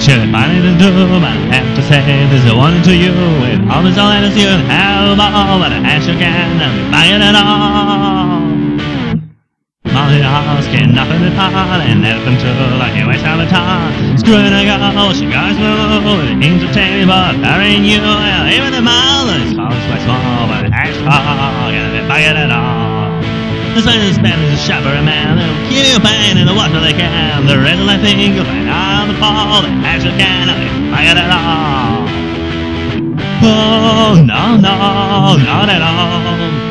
Should find it to do, I have to say this is one to you. With all this all that is you have all, but I have you can, and buy it all. Asking nothing to pot and nothing to like you waste all the time. Screwing a girl, she goes blue, it ain't to tame, but there ain't you, well, even the mile is always quite small, but it has hard, and we buy it at all. The Spanish Spanish is sharper a man, they'll give you pain in the water they can. The red I think you'll find on the fall, the as you can, and buy it at all. Oh, no, no, not at all.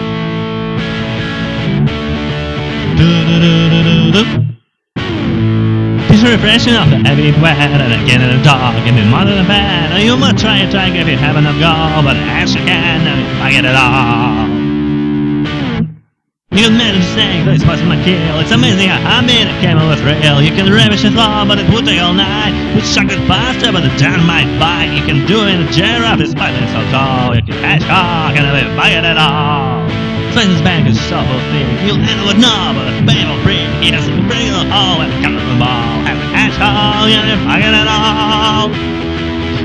Do-do-do-do-do-do. Refreshing off the heavy wet and again in the dark and in more than a. Oh, you must try it, try if you have enough gold, but as you can, and you it all. You can manage snag this was my kill. It's amazing how I made a camel with rail. You can ravish it all, but it would take all night. With chocolate pasta, but the down might bite. You can do it in a giraffe, it's fighting so tall. You can catch hawk and live buy it all. Spencer's bank is so thick. You'll with no, but a babel freak. He to bring the hole and come to the ball. Have a catch hawk and buy it all.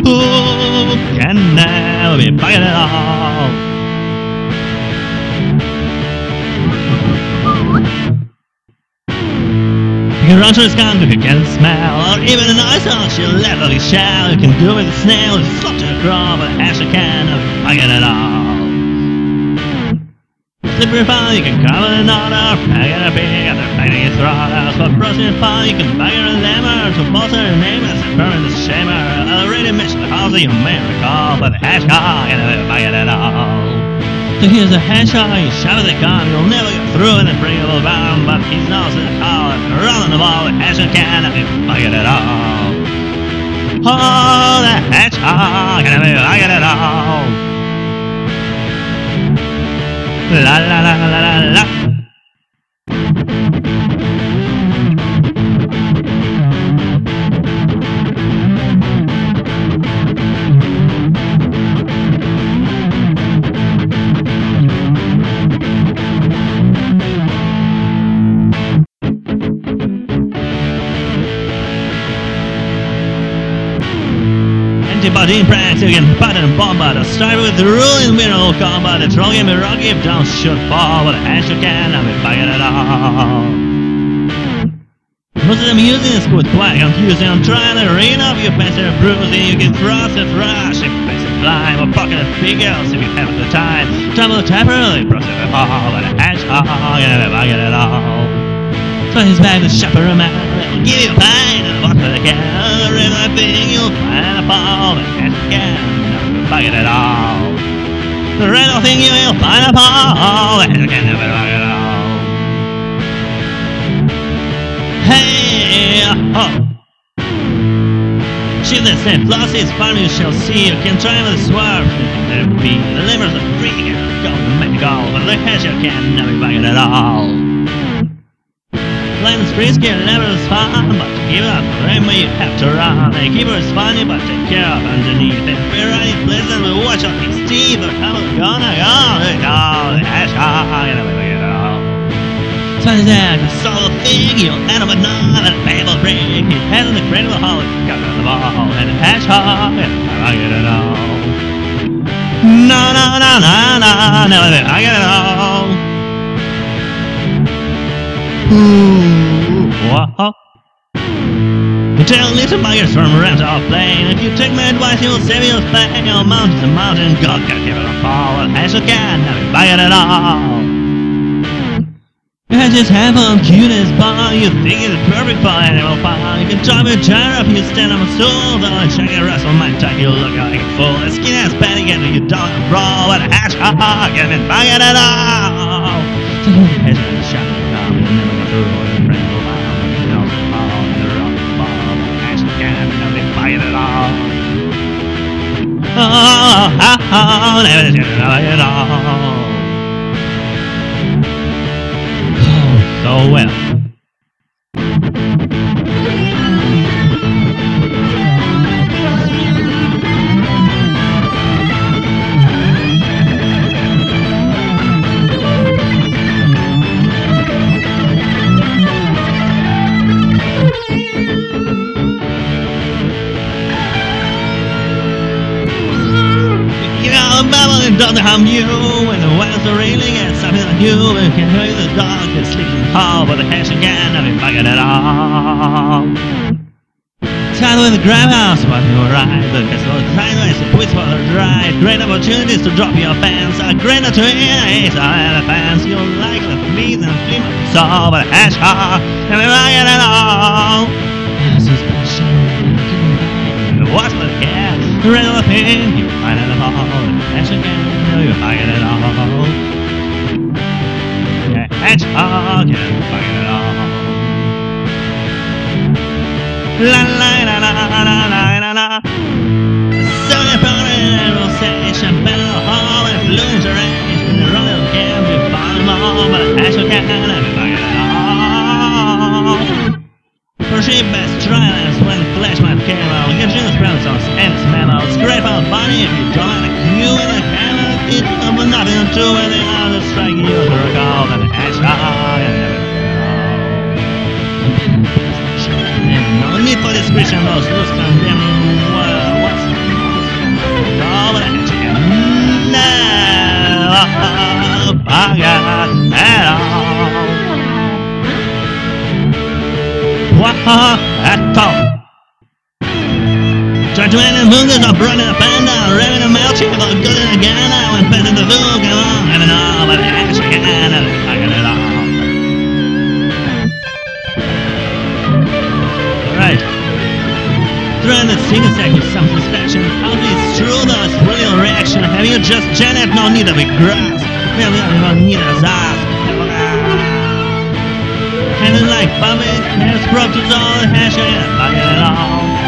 Who can never be buy it all? You can run to the skunk if you can smell, or even an ice on she'll level your shell. You can do it with a snail, slop to the crawl, but as you can, I get it all. Slippery fun, you can cover an order, bag it a pig, after finding your throttle. For brushing fun, you can it a lemmer, to bolster your name a permanent shamer. I already mentioned the house you may recall, but the hedgehog, and I bag it at all. So here's a hedgehog, you shove the gun, you'll never get through in a bringable bomb, but he's in the call and running the ball as you can, and you get it all. Oh, the hedgehog, and I get it all. La la la la la la. In practice against pattern bomber. Start with the ruling mineral combat. The game rocky if don't shoot forward as you can. I'm fighting it all. Most of them using is with black confusing. I'm trying to rain off your and bruising. You can cross and rush if you a climb or pocket a big else if you have the time. Tumble temporarily, process it all. But a hedgehog, and I get it all. So his bag the chaperone man will give you pain and walk with a can. The river thing you'll find a and catch a can. Bucket it all. The red thing you'll find a fall and you can never bucket it all. Hey, uh, oh. She's the same floss is fun you shall see. You can try with a swerve. There be the livers are free. Go to make go, but the hedge you can never it all. Free skin never is fun, but give up frame you have to run. A keeper is funny, but take care of underneath. If we're running pleasant, we watch out his teeth. But I'm gonna go, go, the hedgehog, and everything at all. Sunny's that the solo thing, you'll end up with none, and a babel break. His head in the cradle hole, got on the ball, and the hedgehog, and I get it all. No, no, no, no, no, no, I get it all. Hmm. Ooh. You tell little buggers from around our plane. If you take my advice, you'll save your fame. Your mountain's a mountain, God can give it a fall. As you can, never buy it at all. Hmm. You had this handful of cute as bar. You think it's perfect for animal fun. You can drive a gyro if you stand on a stool. Though I check your wrestle might take you look like a fool. The skin ass patty, and you don't roll. And a hedgehog, and then buy it at all. Hmm. Oh, never gonna buy it all. Oh, so well. Don't harm you when the wires are railing at something you. And can hear the dog that sleeps in but the hash again, I've been bugging it all. Tired with the grab house, but you right. The castle is sideways, the for the drive. Great opportunities to drop your pants. A great to enemies, I have fans. You like the fleas and fleam of saw, but hash hard, and we bugging it all. What's the? The red of the pin, you find it all. Hash again, you bugging it all. Yeah, hedgehog, you bugging it all. La la la la la la la la. So Sunny Powder will say Chappelle Hall and in the Royal you find them all, but I shall can everybody at all. For she best trials when flash my camera give you the spells on and smell out. Scrape out bunny if you don't Up with nothing to do other striking you to recall and and everything. No need for description, those loose condemning what's all that never forgot at all. What And focus are in a panda, ramming a but good in a gun, I back to the fool, come on, and all, but chicken and I it all. Alright. Sing a with some satisfaction. How do you through those brilliant reaction? Have you just Janet? No need of a grass. We don't need a ass. And it's like puppet, has to all the hash and fuck it all.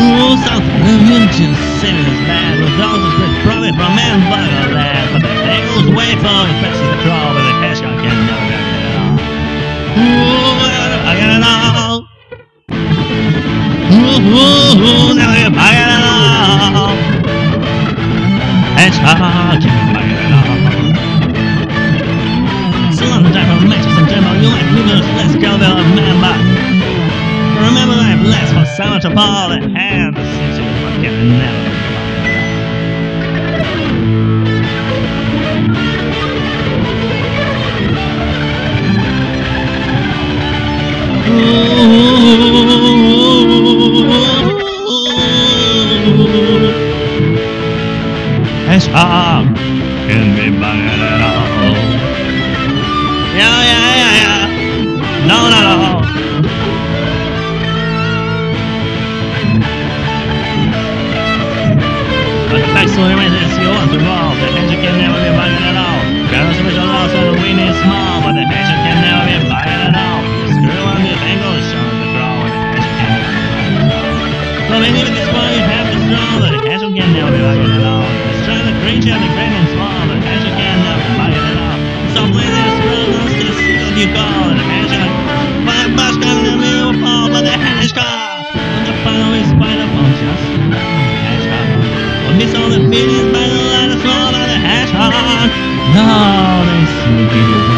Immune to saving his bad with those who profit from man bug or that. But the angles way for the crawl with the cash I can never get it all. Ooh, I got it all. Ooh, ooh, ooh, now buying it all. Hedgehog, you're buying it all. So long the time for matches and demo, you might move those less cowbell of man, for so much of all the hand So maybe with this point you have to strong, but the hedgehog can never be banging at all. It's trying to creature the great and small, the hedgehog can never be banging at all. So play this role, to the sequel you call, the will fall, the the final is by the just miss all the feelings by the light of small, but the hedgehog. No, they still give